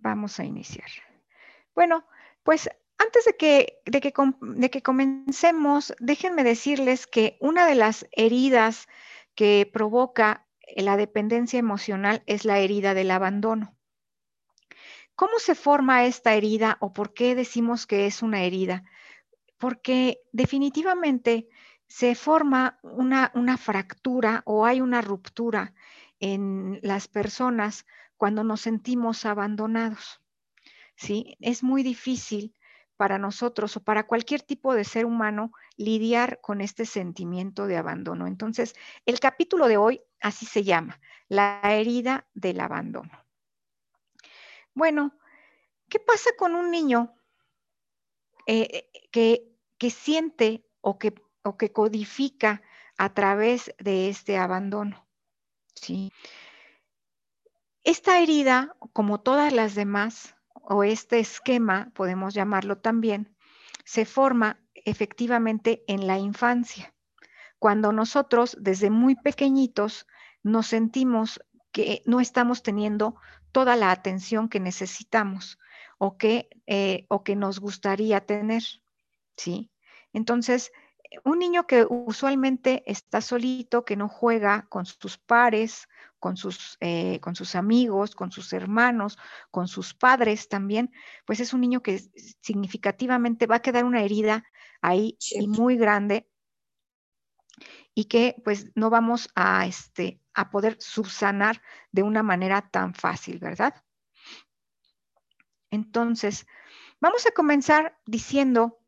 Vamos a iniciar. Bueno, pues antes de que, de que, de que comencemos, déjenme decirles que una de las heridas que provoca la dependencia emocional es la herida del abandono. ¿Cómo se forma esta herida o por qué decimos que es una herida? Porque definitivamente se forma una, una fractura o hay una ruptura en las personas cuando nos sentimos abandonados. ¿sí? Es muy difícil para nosotros o para cualquier tipo de ser humano lidiar con este sentimiento de abandono. Entonces, el capítulo de hoy así se llama, la herida del abandono. Bueno, ¿qué pasa con un niño eh, que, que, siente o que, o que codifica a través de este abandono? ¿Sí? Esta herida, como todas las demás, o este esquema, podemos llamarlo también, se forma efectivamente en la infancia, cuando nosotros desde muy pequeñitos nos sentimos que no estamos teniendo toda la atención que necesitamos o que, eh, o que nos gustaría tener, ¿sí? Entonces, un niño que usualmente está solito, que no juega con sus pares, con sus, eh, con sus amigos, con sus hermanos, con sus padres también, pues es un niño que significativamente va a quedar una herida ahí y muy grande y que pues no vamos a, este, a poder subsanar de una manera tan fácil, ¿verdad? Entonces, vamos a comenzar diciendo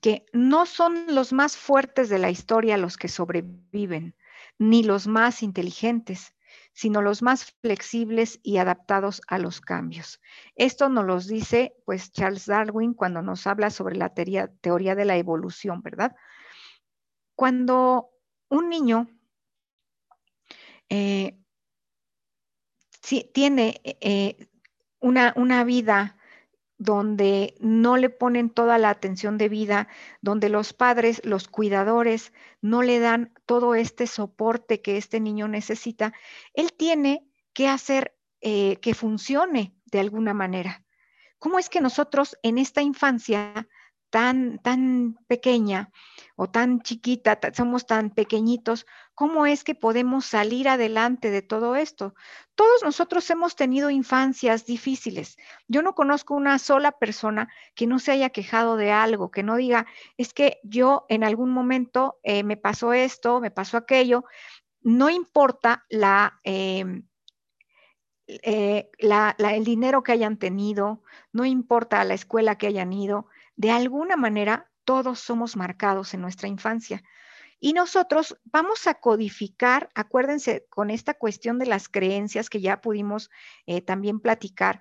que no son los más fuertes de la historia los que sobreviven, ni los más inteligentes, sino los más flexibles y adaptados a los cambios. Esto nos lo dice pues Charles Darwin cuando nos habla sobre la teoría, teoría de la evolución, ¿verdad? Cuando un niño eh, tiene eh, una, una vida donde no le ponen toda la atención de vida, donde los padres, los cuidadores, no le dan todo este soporte que este niño necesita, él tiene que hacer eh, que funcione de alguna manera. ¿Cómo es que nosotros en esta infancia tan, tan pequeña o tan chiquita, somos tan pequeñitos, ¿cómo es que podemos salir adelante de todo esto? Todos nosotros hemos tenido infancias difíciles. Yo no conozco una sola persona que no se haya quejado de algo, que no diga, es que yo en algún momento eh, me pasó esto, me pasó aquello. No importa la... Em, eh, el dinero que hayan tenido, no importa la escuela que hayan ido, de alguna manera todos somos marcados en nuestra infancia. Y nosotros vamos a codificar, acuérdense, con esta cuestión de las creencias que ya pudimos eh, también platicar,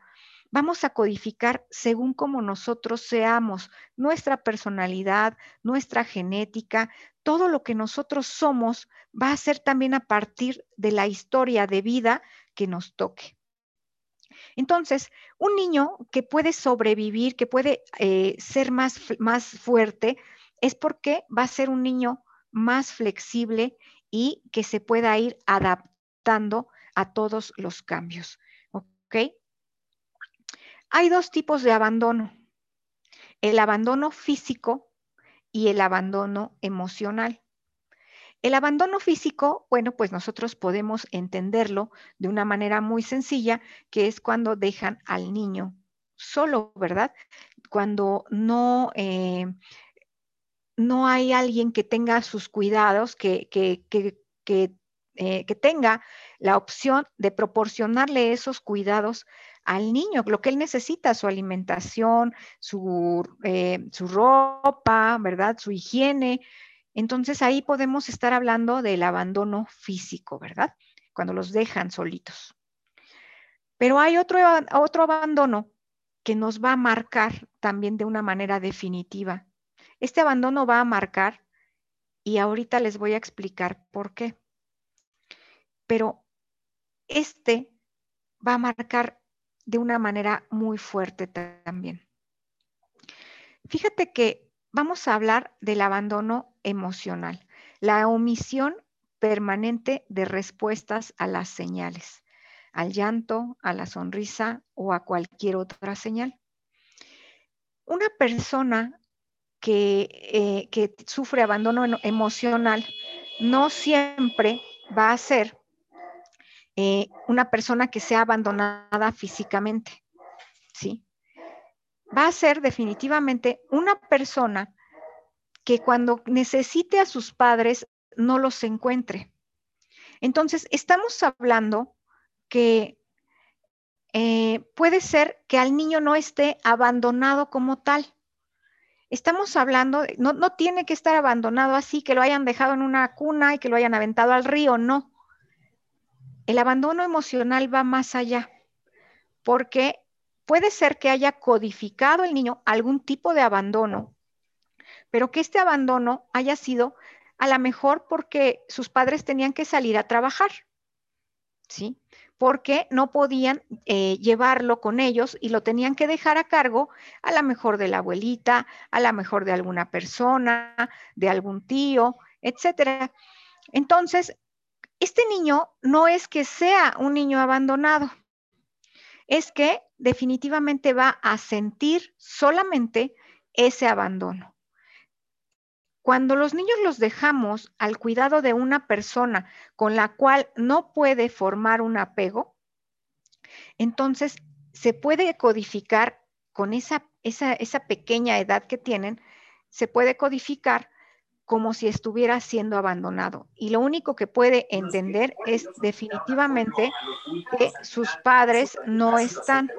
vamos a codificar según como nosotros seamos, nuestra personalidad, nuestra genética, todo lo que nosotros somos va a ser también a partir de la historia de vida que nos toque. Entonces, un niño que puede sobrevivir, que puede eh, ser más, más fuerte, es porque va a ser un niño más flexible y que se pueda ir adaptando a todos los cambios. ¿Ok? Hay dos tipos de abandono. El abandono físico y el abandono emocional. El abandono físico, bueno, pues nosotros podemos entenderlo de una manera muy sencilla, que es cuando dejan al niño solo, ¿verdad? Cuando no, eh, no hay alguien que tenga sus cuidados, que, que, eh, que, tenga la opción de proporcionarle esos cuidados al niño, lo que él necesita, su alimentación, su, eh, su ropa, ¿verdad? Su higiene, entonces ahí podemos estar hablando del abandono físico, ¿verdad? Cuando los dejan solitos. Pero hay otro, otro abandono que nos va a marcar también de una manera definitiva. Este abandono va a marcar, y ahorita les voy a explicar por qué. Pero este va a marcar de una manera muy fuerte también. Fíjate que vamos a hablar del abandono emocional, la omisión permanente de respuestas a las señales. al llanto, a la sonrisa o a cualquier otra señal. Una persona que, eh, que sufre abandono emocional no siempre va a ser eh, una persona que sea abandonada físicamente, ¿sí? Va a ser definitivamente una persona que cuando necesite a sus padres no los encuentre. Entonces, estamos hablando que eh, puede ser que al niño no esté abandonado como tal. Estamos hablando, no, no tiene que estar abandonado así, que lo hayan dejado en una cuna y que lo hayan aventado al río, no. El abandono emocional va más allá, porque puede ser que haya codificado el niño algún tipo de abandono, pero que este abandono haya sido a lo mejor porque sus padres tenían que salir a trabajar, ¿sí? Porque no podían eh, llevarlo con ellos y lo tenían que dejar a cargo a lo mejor de la abuelita, a lo mejor de alguna persona, de algún tío, etcétera. Entonces, este niño no es que sea un niño abandonado, es que definitivamente va a sentir solamente ese abandono. Cuando los niños los dejamos al cuidado de una persona con la cual no puede formar un apego, entonces se puede codificar con esa, esa, pequeña edad que tienen, se puede codificar como si estuviera siendo abandonado. Y lo único que puede entender es definitivamente que sus padres no están.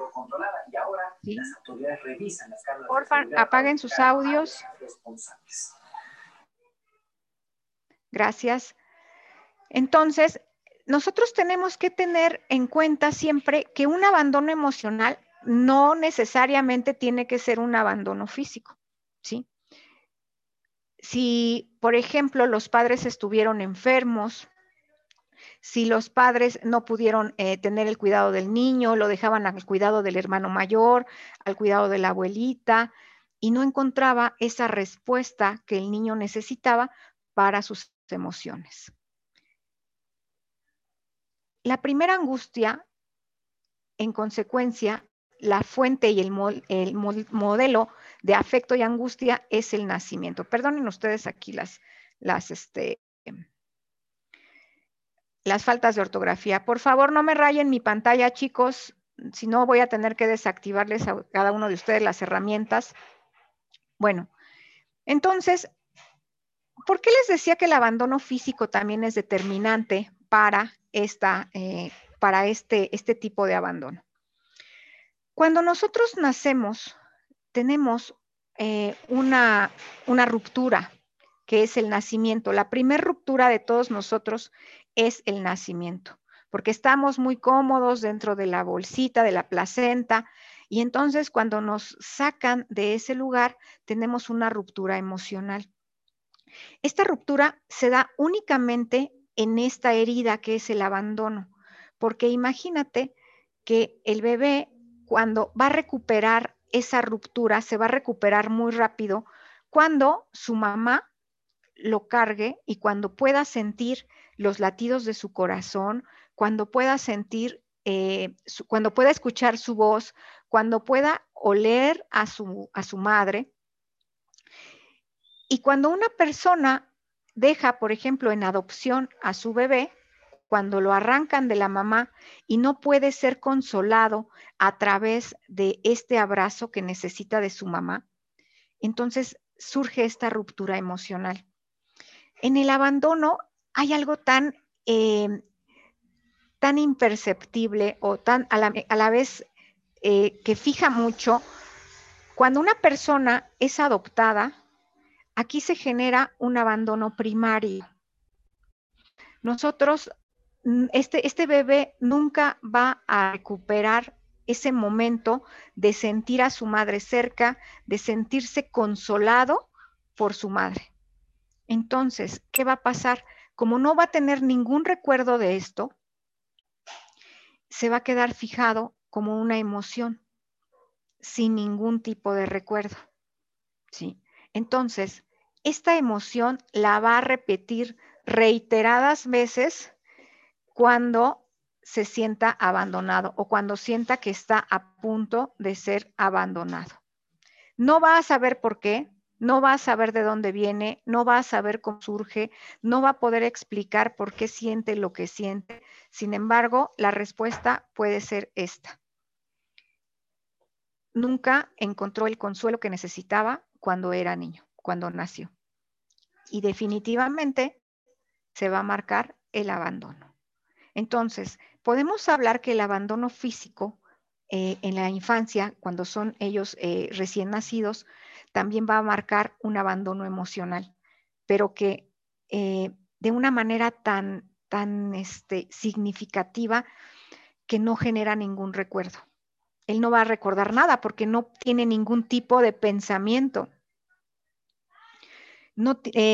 Por favor, apaguen sus audios. Gracias. Entonces, nosotros tenemos que tener en cuenta siempre que un abandono emocional no necesariamente tiene que ser un abandono físico, ¿sí? Si, por ejemplo, los padres estuvieron enfermos, si los padres no pudieron eh, tener el cuidado del niño, lo dejaban al cuidado del hermano mayor, al cuidado de la abuelita, y no encontraba esa respuesta que el niño necesitaba para sus emociones. La primera angustia, en consecuencia, la fuente y el, modelo de afecto y angustia es el nacimiento. Perdonen ustedes aquí las, las, este, las faltas de ortografía. Por favor, no me rayen mi pantalla, chicos, si no voy a tener que desactivarles a cada uno de ustedes las herramientas. Bueno, entonces, ¿Por qué les decía que el abandono físico también es determinante para, esta, eh, para este, este tipo de abandono? Cuando nosotros nacemos, tenemos eh, una, una ruptura, que es el nacimiento. La primera ruptura de todos nosotros es el nacimiento, porque estamos muy cómodos dentro de la bolsita, de la placenta, y entonces cuando nos sacan de ese lugar, tenemos una ruptura emocional. Esta ruptura se da únicamente en esta herida que es el abandono, porque imagínate que el bebé cuando va a recuperar esa ruptura, se va a recuperar muy rápido cuando su mamá lo cargue y cuando pueda sentir los latidos de su corazón, cuando pueda sentir, eh, cuando pueda escuchar su voz, cuando pueda oler a su, a su madre, y cuando una persona deja, por ejemplo, en adopción a su bebé, cuando lo arrancan de la mamá y no puede ser consolado a través de este abrazo que necesita de su mamá, entonces surge esta ruptura emocional. En el abandono hay algo tan, em, tan imperceptible o tan a la, vez eh, que fija mucho. Cuando una persona es adoptada, aquí se genera un abandono primario. Nosotros, este, este bebé nunca va a recuperar ese momento de sentir a su madre cerca, de sentirse consolado por su madre. Entonces, ¿qué va a pasar? Como no va a tener ningún recuerdo de esto, se va a quedar fijado como una emoción, sin ningún tipo de recuerdo. ¿sí? Entonces, esta emoción la va a repetir reiteradas veces cuando se sienta abandonado o cuando sienta que está a punto de ser abandonado. No va a saber por qué, no va a saber de dónde viene, no va a saber cómo surge, no va a poder explicar por qué siente lo que siente. Sin embargo, la respuesta puede ser esta. Nunca encontró el consuelo que necesitaba cuando era niño, cuando nació. Y definitivamente se va a marcar el abandono. Entonces, podemos hablar que el abandono físico eh, en la infancia, cuando son ellos eh, recién nacidos, también va a marcar un abandono emocional, pero que eh, de una manera tan, tan este, significativa que no genera ningún recuerdo. Él no va a recordar nada porque no tiene ningún tipo de pensamiento.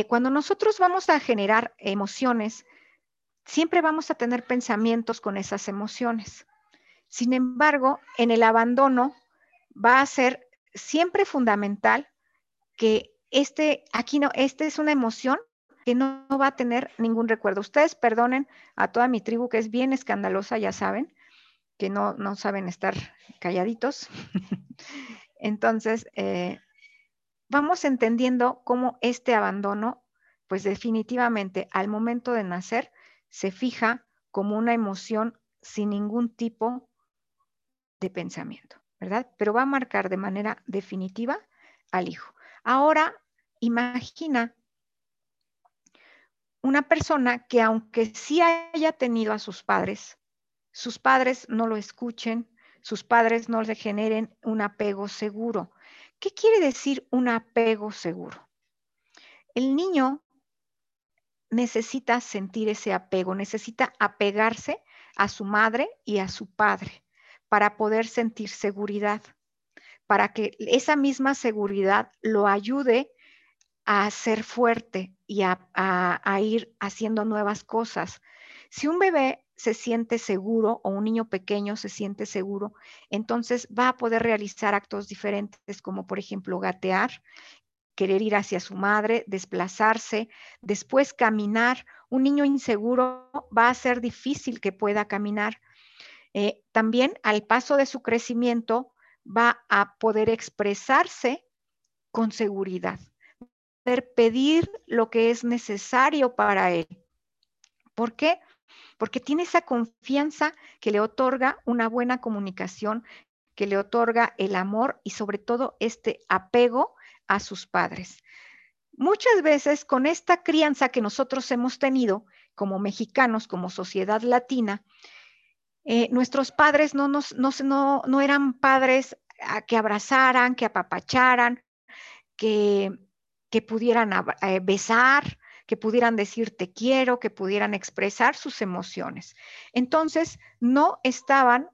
Cuando nosotros vamos a generar emociones, siempre vamos a tener pensamientos con esas emociones. Sin embargo, en el abandono va a ser siempre fundamental que este, aquí no, este es una emoción que no, va a tener ningún recuerdo. Ustedes perdonen a toda mi tribu que es bien escandalosa, ya saben, que no, no saben estar calladitos. Entonces, eh, vamos entendiendo cómo este abandono, pues definitivamente al momento de nacer, se fija como una emoción sin ningún tipo de pensamiento, ¿verdad? Pero va a marcar de manera definitiva al hijo. Ahora, imagina una persona que aunque sí haya tenido a sus padres, sus padres no lo escuchen, sus padres no le generen un apego seguro. ¿Qué quiere decir un apego seguro? El niño necesita sentir ese apego, necesita apegarse a su madre y a su padre para poder sentir seguridad para que esa misma seguridad lo ayude a ser fuerte y a, ir haciendo nuevas cosas. Si un bebé se siente seguro o un niño pequeño se siente seguro, entonces va a poder realizar actos diferentes como por ejemplo gatear, querer ir hacia su madre, desplazarse, después caminar. Un niño inseguro va a ser difícil que pueda caminar. Eh, también al paso de su crecimiento va a poder expresarse con seguridad, poder pedir lo que es necesario para él. ¿Por qué? Porque tiene esa confianza que le otorga una buena comunicación, que le otorga el amor y sobre todo este apego a sus padres. Muchas veces con esta crianza que nosotros hemos tenido como mexicanos, como sociedad latina, eh, nuestros padres no, nos, no, no, eran padres que abrazaran, que apapacharan, que, que pudieran eh, besar, que pudieran decir te quiero, que pudieran expresar sus emociones. Entonces, no estaban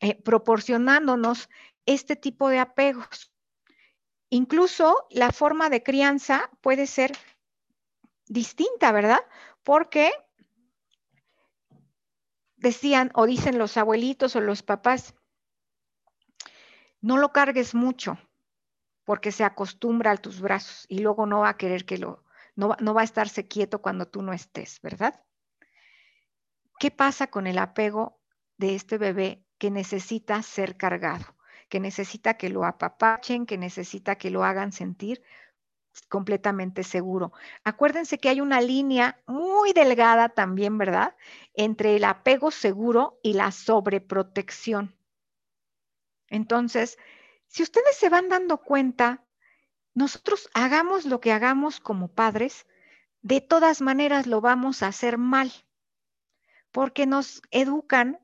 eh, proporcionándonos este tipo de apegos. Incluso la forma de crianza puede ser distinta, ¿verdad? Porque decían o dicen los abuelitos o los papás, no lo cargues mucho porque se acostumbra a tus brazos y luego no va a querer que lo, no, no va a estarse quieto cuando tú no estés, ¿verdad? ¿Qué pasa con el apego de este bebé que necesita ser cargado, que necesita que lo apapachen, que necesita que lo hagan sentir completamente seguro. Acuérdense que hay una línea muy delgada también, ¿verdad? Entre el apego seguro y la sobreprotección. Entonces, si ustedes se van dando cuenta, nosotros hagamos lo que hagamos como padres, de todas maneras lo vamos a hacer mal, porque nos educan,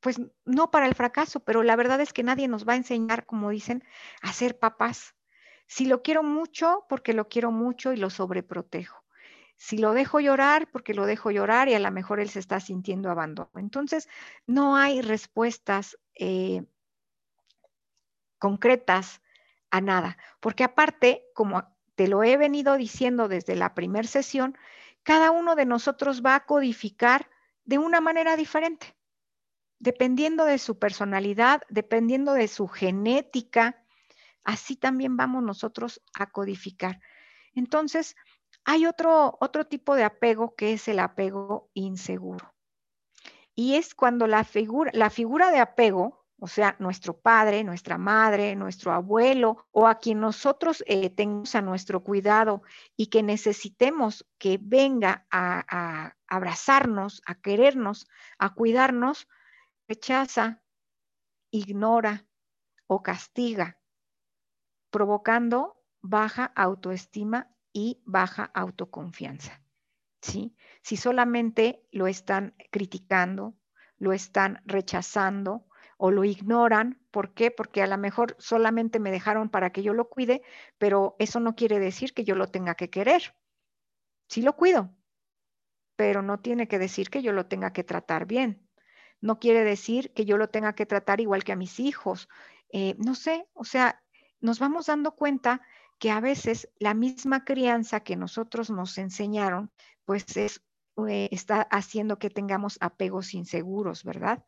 pues no para el fracaso, pero la verdad es que nadie nos va a enseñar, como dicen, a ser papás. Si lo quiero mucho, porque lo quiero mucho y lo sobreprotejo. Si lo dejo llorar, porque lo dejo llorar y a lo mejor él se está sintiendo abandono. Entonces, no hay respuestas eh, concretas a nada, porque aparte, como te lo he venido diciendo desde la primera sesión, cada uno de nosotros va a codificar de una manera diferente, dependiendo de su personalidad, dependiendo de su genética, así también vamos nosotros a codificar. Entonces, hay otro, otro tipo de apego que es el apego inseguro. Y es cuando la figura, la figura de apego, o sea, nuestro padre, nuestra madre, nuestro abuelo o a quien nosotros eh, tengamos a nuestro cuidado y que necesitemos que venga a abrazarnos, a querernos, a cuidarnos, rechaza, ignora o castiga, provocando baja autoestima y baja autoconfianza. ¿sí? Si solamente lo están criticando, lo están rechazando o lo ignoran, ¿por qué? Porque a lo mejor solamente me dejaron para que yo lo cuide, pero eso no quiere decir que yo lo tenga que querer. Sí lo cuido, pero no tiene que decir que yo lo tenga que tratar bien. No quiere decir que yo lo tenga que tratar igual que a mis hijos. Eh, no sé, o sea, nos vamos dando cuenta que a veces la misma crianza que nosotros nos enseñaron, pues es, eh, está haciendo que tengamos apegos inseguros, ¿verdad?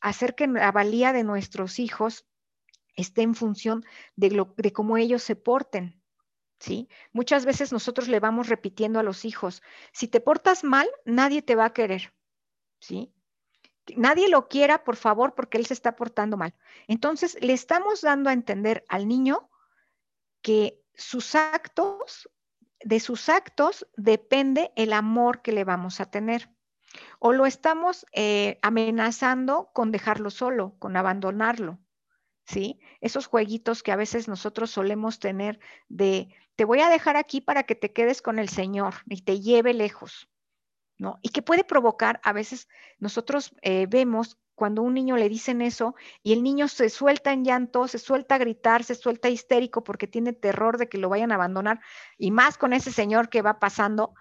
Hacer que la valía de nuestros hijos esté en función de, de cómo ellos se porten, ¿sí? Muchas veces nosotros le vamos repitiendo a los hijos, si te portas mal, nadie te va a querer, ¿sí? Nadie lo quiera, por favor, porque él se está portando mal. Entonces, le estamos dando a entender al niño que sus actos, de sus actos depende el amor que le vamos a tener. O lo estamos eh, amenazando con dejarlo solo, con abandonarlo. ¿Sí? Esos jueguitos que a veces nosotros solemos tener de te voy a dejar aquí para que te quedes con el Señor y te lleve lejos, Y que puede provocar, a veces nosotros eh, vemos cuando un niño le dicen eso y el niño se suelta en llanto, se suelta a gritar, se suelta histérico porque tiene terror de que lo vayan a abandonar y más con ese señor que va pasando.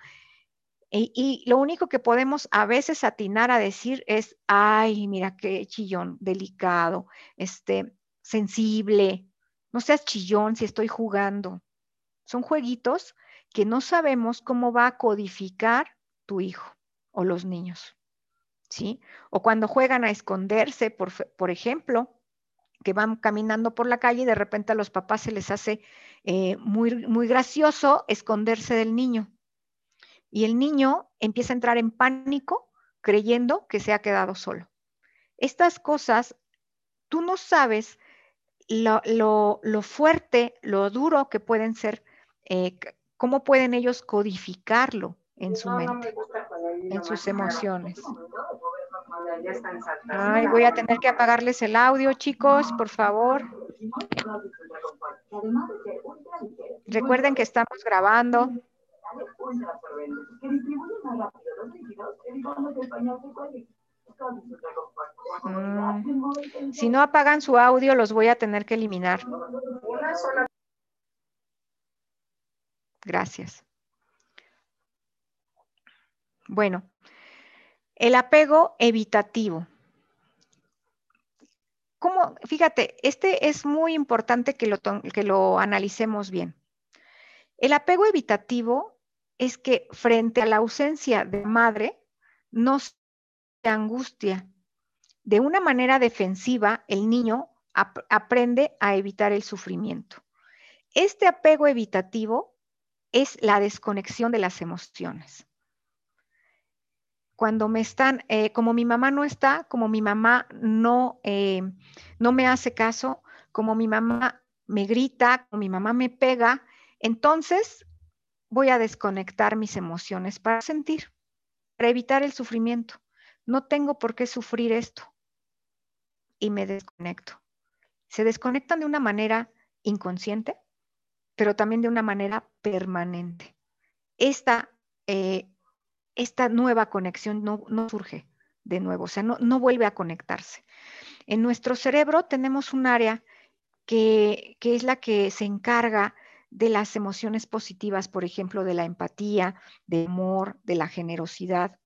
Y, lo único que podemos a veces atinar a decir es, ay, mira qué chillón, delicado, este, sensible, no seas chillón si estoy jugando. Son jueguitos que no sabemos cómo va a codificar tu hijo o los niños. ¿sí? O cuando juegan a esconderse, por, por ejemplo, que van caminando por la calle y de repente a los papás se les hace eh, muy, muy gracioso esconderse del niño. Y el niño empieza a entrar en pánico creyendo que se ha quedado solo. Estas cosas, tú no sabes lo, fuerte, lo duro que pueden ser, eh, cómo pueden ellos codificarlo en su mente, en sus emociones. Ay, voy a tener que apagarles el audio, chicos, por favor. Recuerden que estamos grabando. Mm, si no apagan su audio, los voy a tener que eliminar. Gracias. Bueno, el apego evitativo. ¿Cómo? Fíjate, este es muy importante que lo, que lo analicemos bien. El apego evitativo es que frente a la ausencia de madre, no se angustia. De una manera defensiva, el niño aprende a evitar el sufrimiento. Este apego evitativo es la desconexión de las emociones cuando me están, eh, como mi mamá no está, como mi mamá no, eh, no me hace caso, como mi mamá me grita, como mi mamá me pega, entonces voy a desconectar mis emociones para sentir, para evitar el sufrimiento. No tengo por qué sufrir esto. Y me desconecto. Se desconectan de una manera inconsciente, pero también de una manera permanente. Esta eh, esta nueva conexión no, surge de nuevo, o sea, no, no, vuelve a conectarse. En nuestro cerebro tenemos un área que, que es la que se encarga de las emociones positivas, por ejemplo, de la empatía, del amor, de la generosidad.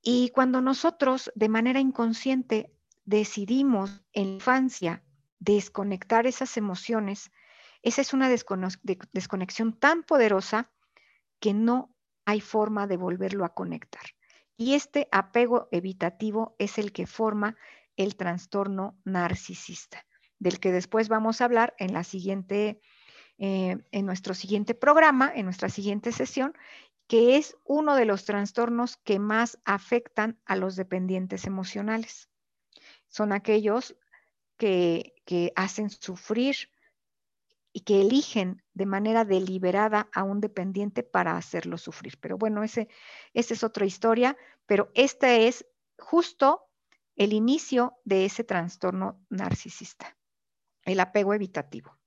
Y cuando nosotros de manera inconsciente decidimos en la infancia desconectar esas emociones, esa es una desconexión tan poderosa que no hay forma de volverlo a conectar. Y este apego evitativo es el que forma el trastorno narcisista, del que después vamos a hablar en eh, nuestro siguiente programa, en nuestra siguiente sesión, que es uno de los trastornos que más afectan a los dependientes emocionales. Son aquellos que, hacen sufrir y que eligen de manera deliberada a un dependiente para hacerlo sufrir. Pero bueno, ese, esa es otra historia, pero este es justo el inicio de ese trastorno narcisista, el apego evitativo.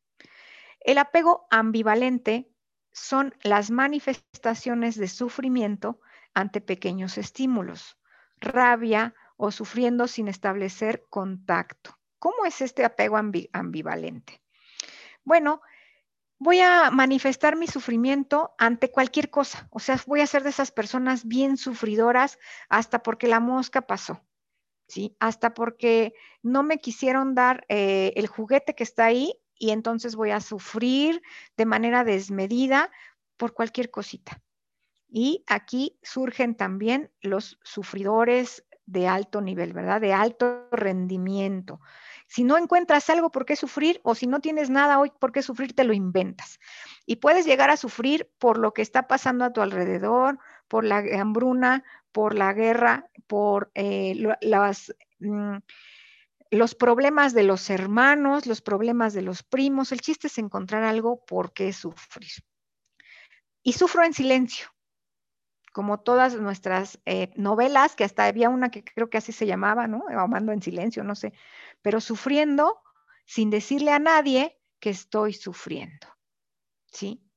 El apego ambivalente son las manifestaciones de sufrimiento ante pequeños estímulos, rabia o sufriendo sin establecer contacto. ¿Cómo es este apego ambivalente? Bueno, voy a manifestar mi sufrimiento ante cualquier cosa. O sea, voy a ser de esas personas bien sufridoras hasta porque la mosca pasó. ¿Sí? Hasta porque no me quisieron dar eh, el juguete que está ahí y entonces voy a sufrir de manera desmedida por cualquier cosita. Y aquí surgen también los sufridores de alto nivel, ¿verdad? De alto rendimiento. Si no encuentras algo por qué sufrir o si no tienes nada hoy por qué sufrir, te lo inventas. Y puedes llegar a sufrir por lo que está pasando a tu alrededor, por la hambruna, por la guerra, por eh, las... Mm, los problemas de los hermanos, los problemas de los primos. El chiste es encontrar algo por qué sufrir. Y sufro en silencio, como todas nuestras eh, novelas, que hasta había una que creo que así se llamaba, ¿no? Amando en silencio, no sé, pero sufriendo sin decirle a nadie que estoy sufriendo. ¿Sí?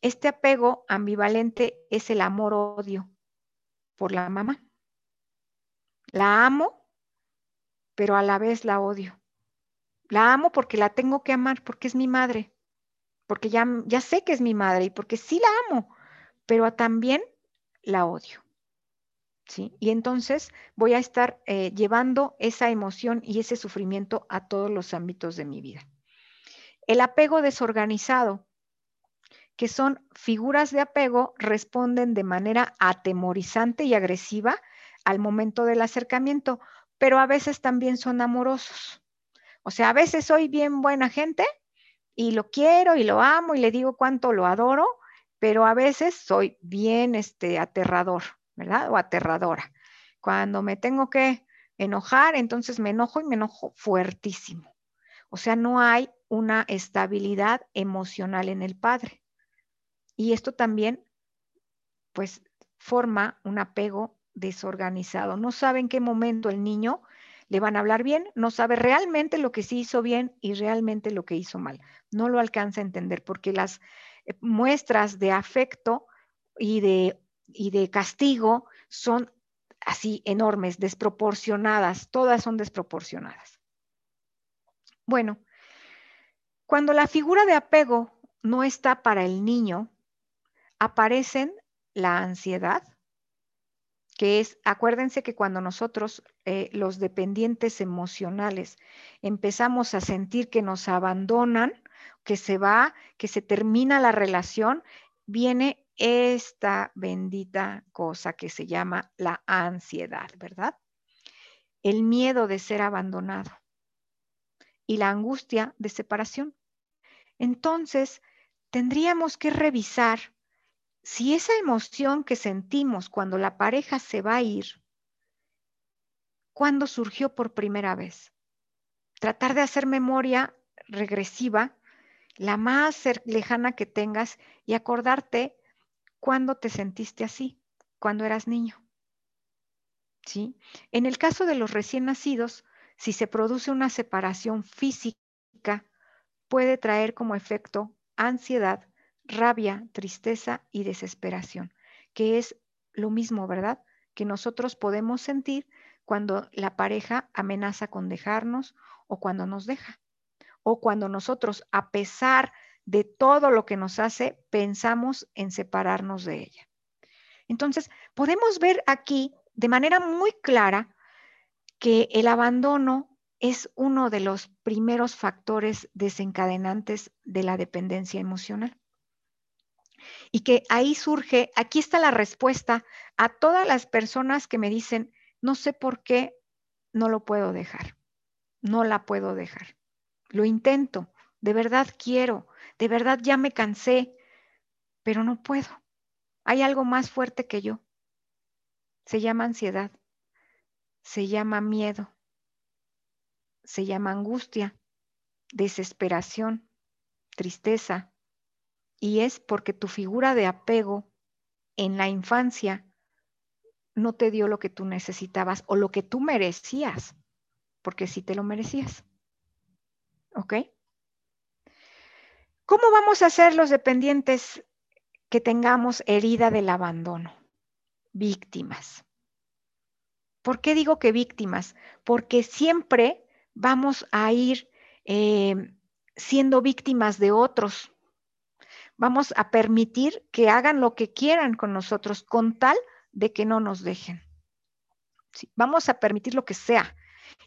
Este apego ambivalente es el amor-odio por la mamá. La amo pero a la vez la odio. La amo porque la tengo que amar, porque es mi madre, porque ya, ya sé que es mi madre y porque sí la amo, pero también la odio. ¿Sí? Y entonces voy a estar eh, llevando esa emoción y ese sufrimiento a todos los ámbitos de mi vida. El apego desorganizado, que son figuras de apego, responden de manera atemorizante y agresiva al momento del acercamiento, pero a veces también son amorosos. O sea, a veces soy bien buena gente y lo quiero y lo amo y le digo cuánto lo adoro, pero a veces soy bien este, aterrador, ¿verdad? O aterradora. Cuando me tengo que enojar, entonces me enojo y me enojo fuertísimo. O sea, no hay una estabilidad emocional en el padre. Y esto también, pues, forma un apego desorganizado. No sabe en qué momento el niño le van a hablar bien, no sabe realmente lo que sí hizo bien y realmente lo que hizo mal. No lo alcanza a entender porque las muestras de afecto y de, y de castigo son así enormes, desproporcionadas, todas son desproporcionadas. Bueno, cuando la figura de apego no está para el niño, aparecen la ansiedad, que es, acuérdense que cuando nosotros, eh, los dependientes emocionales, empezamos a sentir que nos abandonan, que se va, que se termina la relación, viene esta bendita cosa que se llama la ansiedad, ¿verdad? El miedo de ser abandonado y la angustia de separación. Entonces, tendríamos que revisar si esa emoción que sentimos cuando la pareja se va a ir, ¿cuándo surgió por primera vez? Tratar de hacer memoria regresiva, la más lejana que tengas, y acordarte cuándo te sentiste así, cuando eras niño. ¿Sí? En el caso de los recién nacidos, si se produce una separación física, puede traer como efecto ansiedad, rabia, tristeza y desesperación, que es lo mismo, ¿verdad? Que nosotros podemos sentir cuando la pareja amenaza con dejarnos o cuando nos deja. O cuando nosotros, a pesar de todo lo que nos hace, pensamos en separarnos de ella. Entonces, podemos ver aquí de manera muy clara que el abandono es uno de los primeros factores desencadenantes de la dependencia emocional y que ahí surge, aquí está la respuesta a todas las personas que me dicen, no sé por qué no lo puedo dejar, no la puedo dejar. Lo intento, de verdad quiero, de verdad ya me cansé, pero no puedo. Hay algo más fuerte que yo. Se llama ansiedad, se llama miedo, se llama angustia, desesperación, tristeza. Y es porque tu figura de apego en la infancia no te dio lo que tú necesitabas o lo que tú merecías, porque sí te lo merecías. ¿Ok? ¿Cómo vamos a ser los dependientes que tengamos herida del abandono? Víctimas. ¿Por qué digo que víctimas? Porque siempre vamos a ir eh, siendo víctimas de otros. Vamos a permitir que hagan lo que quieran con nosotros con tal de que no nos dejen. vamos a permitir lo que sea.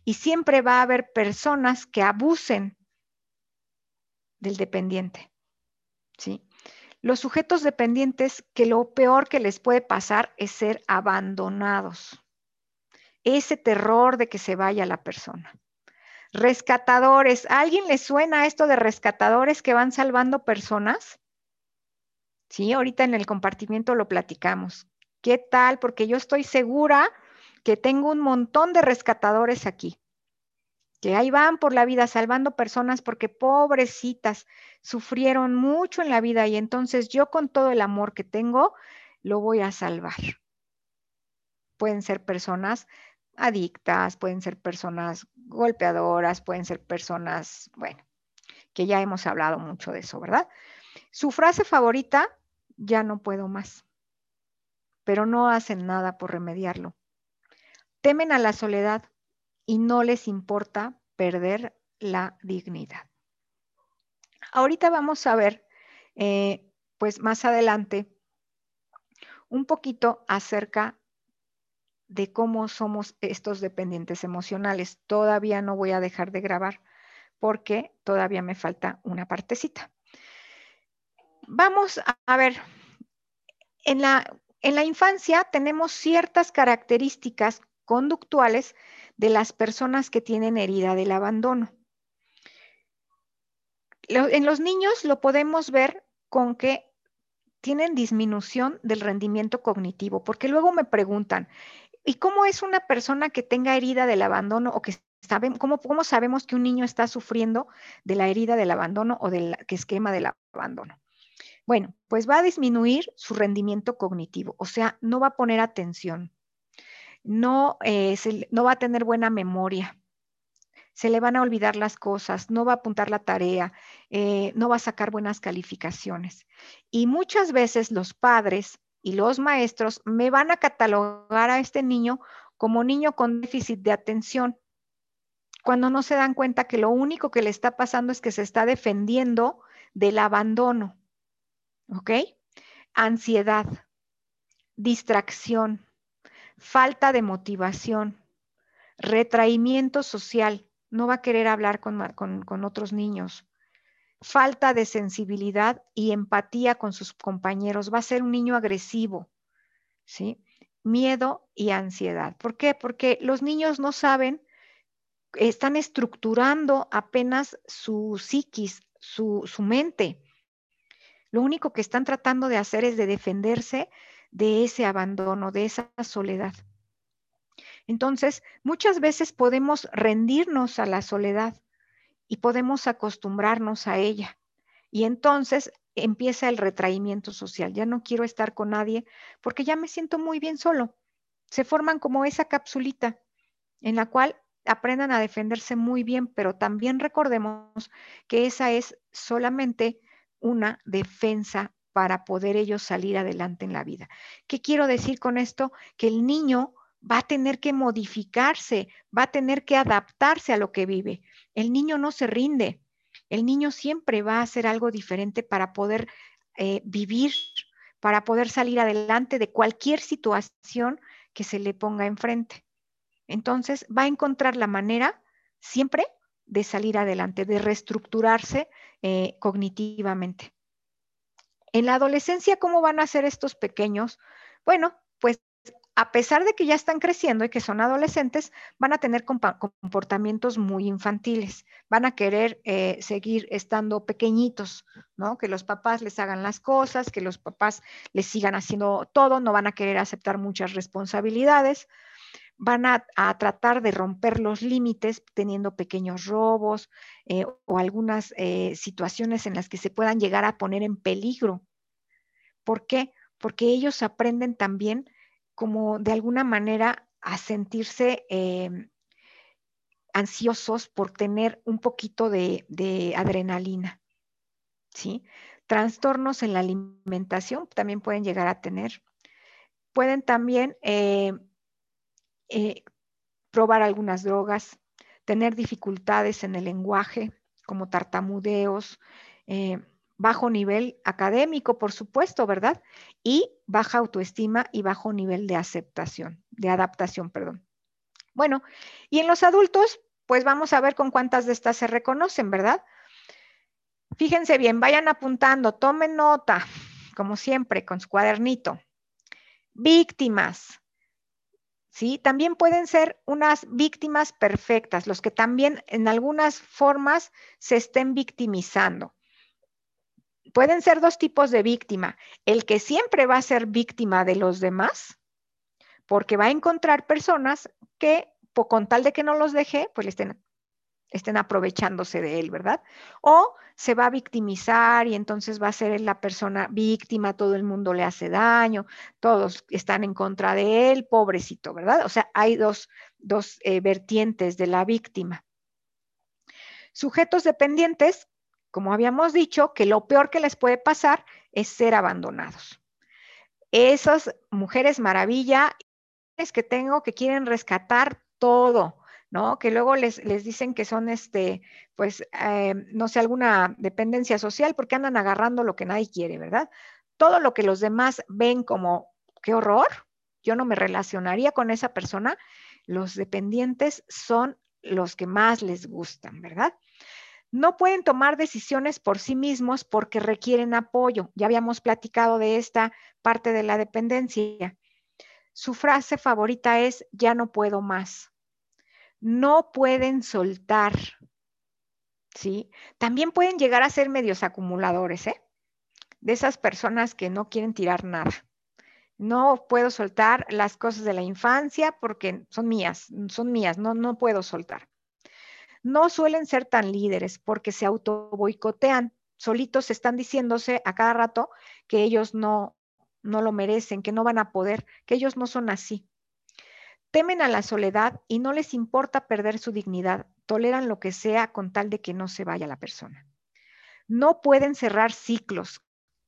Y siempre va a haber personas que abusen del dependiente. ¿sí? Los sujetos dependientes que lo peor que les puede pasar es ser abandonados. Ese terror de que se vaya la persona. Rescatadores. ¿A alguien le suena esto de rescatadores que van salvando personas? Sí, ahorita en el compartimiento lo platicamos. ¿Qué tal? Porque yo estoy segura que tengo un montón de rescatadores aquí, que ahí van por la vida salvando personas porque pobrecitas sufrieron mucho en la vida y entonces yo con todo el amor que tengo lo voy a salvar. Pueden ser personas adictas, pueden ser personas golpeadoras, pueden ser personas, bueno, que ya hemos hablado mucho de eso, ¿verdad? Su frase favorita, ya no puedo más, pero no hacen nada por remediarlo. Temen a la soledad y no les importa perder la dignidad. Ahorita vamos a ver, eh, pues más adelante, un poquito acerca de cómo somos estos dependientes emocionales. Todavía no voy a dejar de grabar porque todavía me falta una partecita. Vamos a ver, en la, en la infancia tenemos ciertas características conductuales de las personas que tienen herida del abandono. En los niños lo podemos ver con que tienen disminución del rendimiento cognitivo, porque luego me preguntan, ¿Y cómo es una persona que tenga herida del abandono o que saben, cómo, cómo sabemos que un niño está sufriendo de la herida del abandono o del esquema del abandono? Bueno, pues va a disminuir su rendimiento cognitivo, o sea, no va a poner atención, no, eh, no va a tener buena memoria, se le van a olvidar las cosas, no va a apuntar la tarea, eh, no va a sacar buenas calificaciones. Y muchas veces los padres y los maestros me van a catalogar a este niño como niño con déficit de atención, cuando no se dan cuenta que lo único que le está pasando es que se está defendiendo del abandono. ¿Ok? Ansiedad, distracción, falta de motivación, retraimiento social, no va a querer hablar con, con otros niños, falta de sensibilidad y empatía con sus compañeros, va a ser un niño agresivo, ¿sí? Miedo y ansiedad. ¿Por qué? Porque los niños no saben, están estructurando apenas su psiquis, su, su mente. Lo único que están tratando de hacer es de defenderse de ese abandono, de esa soledad. Entonces, muchas veces podemos rendirnos a la soledad y podemos acostumbrarnos a ella. Y entonces empieza el retraimiento social. Ya no quiero estar con nadie porque ya me siento muy bien solo. Se forman como esa capsulita en la cual aprendan a defenderse muy bien, pero también recordemos que esa es solamente una defensa para poder ellos salir adelante en la vida. ¿Qué quiero decir con esto? Que el niño va a tener que modificarse, va a tener que adaptarse a lo que vive. El niño no se rinde, el niño siempre va a hacer algo diferente para poder eh, vivir, para poder salir adelante de cualquier situación que se le ponga enfrente. Entonces va a encontrar la manera siempre de salir adelante, de reestructurarse eh, cognitivamente. En la adolescencia, ¿cómo van a ser estos pequeños? Bueno, pues a pesar de que ya están creciendo y que son adolescentes, van a tener comportamientos muy infantiles, van a querer eh, seguir estando pequeñitos, ¿no? Que los papás les hagan las cosas, que los papás les sigan haciendo todo, no van a querer aceptar muchas responsabilidades, van a, tratar de romper los límites teniendo pequeños robos eh, o algunas eh, situaciones en las que se puedan llegar a poner en peligro. ¿Por qué? Porque ellos aprenden también como de alguna manera a sentirse em, ansiosos por tener un poquito de, adrenalina. ¿sí? Trastornos en la alimentación también pueden llegar a tener. Pueden también eh, eh, probar algunas drogas, tener dificultades en el lenguaje, como tartamudeos, eh, bajo nivel académico, por supuesto, ¿verdad? Y baja autoestima y bajo nivel de aceptación, de adaptación, perdón. Bueno, y en los adultos, pues vamos a ver con cuántas de estas se reconocen, ¿verdad? Fíjense bien, vayan apuntando, tomen nota, como siempre, con su cuadernito. Víctimas, También pueden ser unas víctimas perfectas, los que también en algunas formas se estén victimizando pueden ser dos tipos de víctima. El que siempre va a ser víctima de los demás, porque va a encontrar personas que, con tal de que no los deje, pues le estén, estén aprovechándose de él, ¿verdad? O se va a victimizar y entonces va a ser la persona víctima, todo el mundo le hace daño, todos están en contra de él, pobrecito, ¿verdad? O sea, hay dos, eh, vertientes de la víctima. Sujetos dependientes como habíamos dicho, que lo peor que les puede pasar es ser abandonados. Esas mujeres maravilla que tengo que quieren rescatar todo, ¿no? Que luego les, les dicen que son, este, pues, eh, no sé, alguna dependencia social porque andan agarrando lo que nadie quiere, ¿verdad? Todo lo que los demás ven como, qué horror, yo no me relacionaría con esa persona, los dependientes son los que más les gustan, ¿verdad? No pueden tomar decisiones por sí mismos porque requieren apoyo. Ya habíamos platicado de esta parte de la dependencia. Su frase favorita es, ya no puedo más. No pueden soltar. ¿Sí? También pueden llegar a ser medios acumuladores, ¿eh? De esas personas que no quieren tirar nada. No puedo soltar las cosas de la infancia porque son mías, son mías, no, no puedo soltar no suelen ser tan líderes porque se auto boicotean, solitos están diciéndose a cada rato que ellos no, no lo merecen, que no van a poder, que ellos no son así. Temen a la soledad y no les importa perder su dignidad, toleran lo que sea con tal de que no se vaya la persona. No pueden cerrar ciclos.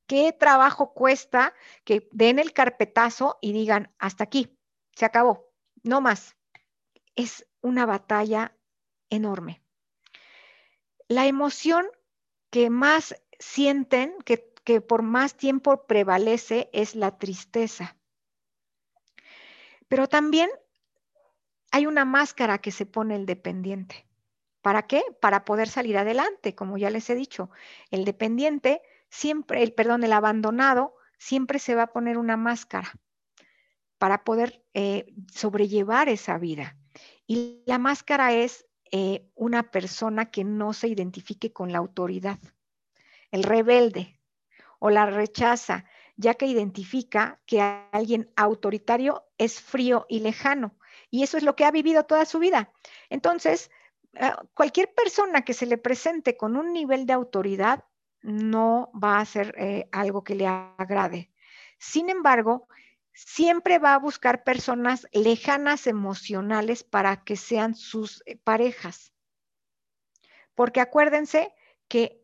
¿Qué trabajo cuesta que den el carpetazo y digan, hasta aquí, se acabó, no más? Es una batalla enorme. La emoción que más sienten, que, por más tiempo prevalece, es la tristeza. Pero también hay una máscara que se pone el dependiente. ¿Para qué? Para poder salir adelante, como ya les he dicho. El dependiente siempre, el perdón, el abandonado siempre se va a poner una máscara para poder eh, sobrellevar esa vida. Y la máscara es eh, una persona que no se identifique con la autoridad, el rebelde o la rechaza, ya que identifica que alguien autoritario es frío y lejano. Y eso es lo que ha vivido toda su vida. Entonces, eh, cualquier persona que se le presente con un nivel de autoridad no va a ser eh, algo que le agrade. Sin embargo, siempre va a buscar personas lejanas emocionales para que sean sus eh, parejas. Porque acuérdense que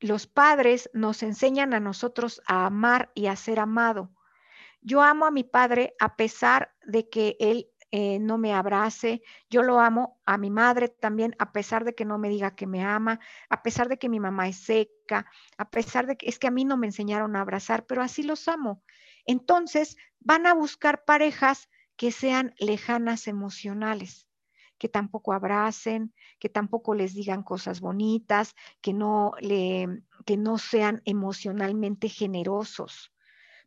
los padres nos enseñan a nosotros a amar y a ser amado. Yo amo a mi padre a pesar de que él eh, no me abrace. Yo lo amo a mi madre también, a pesar de que no me diga que me ama, a pesar de que mi mamá es seca, a pesar de que es que a mí no me enseñaron a abrazar, pero así los amo. Entonces, van a buscar parejas que sean lejanas emocionales, que tampoco abracen, que tampoco les digan cosas bonitas, que no, le, que no sean emocionalmente generosos.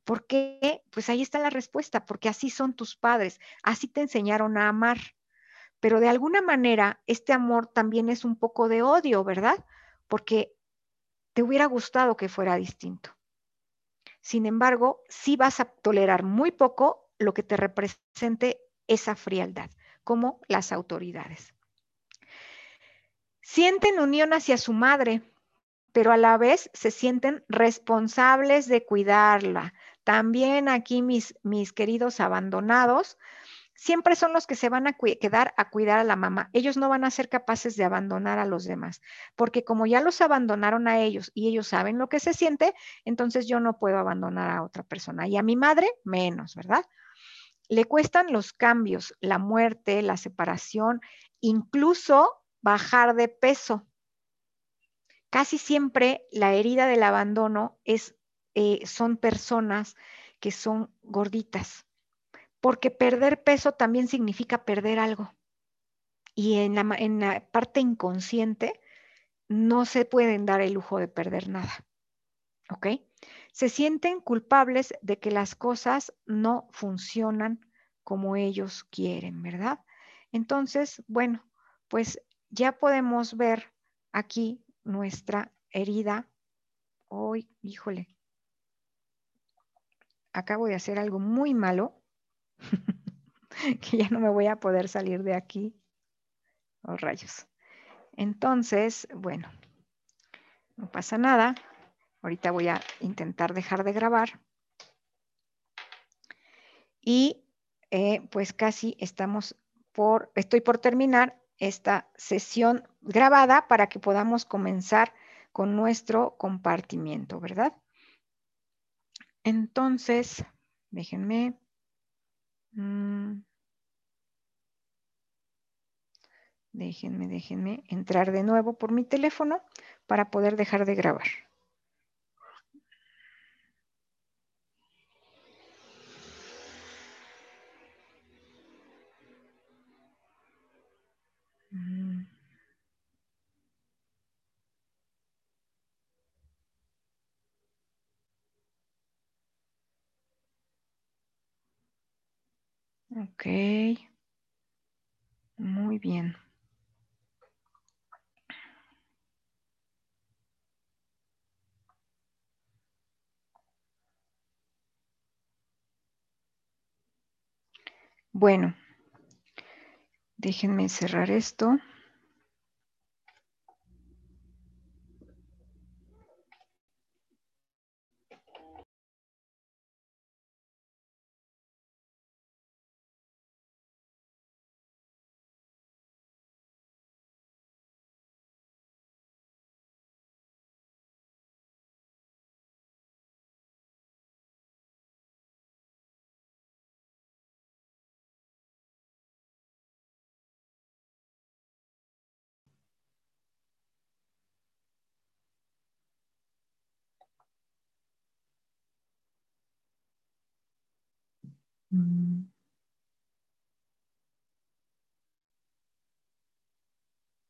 ¿Por qué? Pues ahí está la respuesta, porque así son tus padres, así te enseñaron a amar. Pero de alguna manera, este amor también es un poco de odio, ¿verdad? Porque te hubiera gustado que fuera distinto. Sin embargo, sí vas a tolerar muy poco lo que te represente esa frialdad, como las autoridades. Sienten unión hacia su madre, pero a la vez se sienten responsables de cuidarla. También aquí mis, mis queridos abandonados, siempre son los que se van a quedar a cuidar a la mamá. Ellos no van a ser capaces de abandonar a los demás, porque como ya los abandonaron a ellos y ellos saben lo que se siente, entonces yo no puedo abandonar a otra persona. Y a mi madre, menos, ¿verdad? Le cuestan los cambios, la muerte, la separación, incluso bajar de peso. Casi siempre la herida del abandono es, eh, son personas que son gorditas, porque perder peso también significa perder algo. Y en la, en la parte inconsciente no se pueden dar el lujo de perder nada. ¿Ok? Se sienten culpables de que las cosas no funcionan como ellos quieren, ¿verdad? Entonces, bueno, pues ya podemos ver aquí nuestra herida. Hoy, híjole, acabo de hacer algo muy malo, que ya no me voy a poder salir de aquí. Oh, rayos. Entonces, bueno, no pasa nada. Ahorita voy a intentar dejar de grabar. Y eh, pues casi estamos por, estoy por terminar esta sesión grabada para que podamos comenzar con nuestro compartimiento, ¿verdad? Entonces, déjenme. Mm, déjenme, déjenme entrar de nuevo por mi teléfono para poder dejar de grabar. Ok. Muy bien. Bueno, Déjenme cerrar esto. Mm.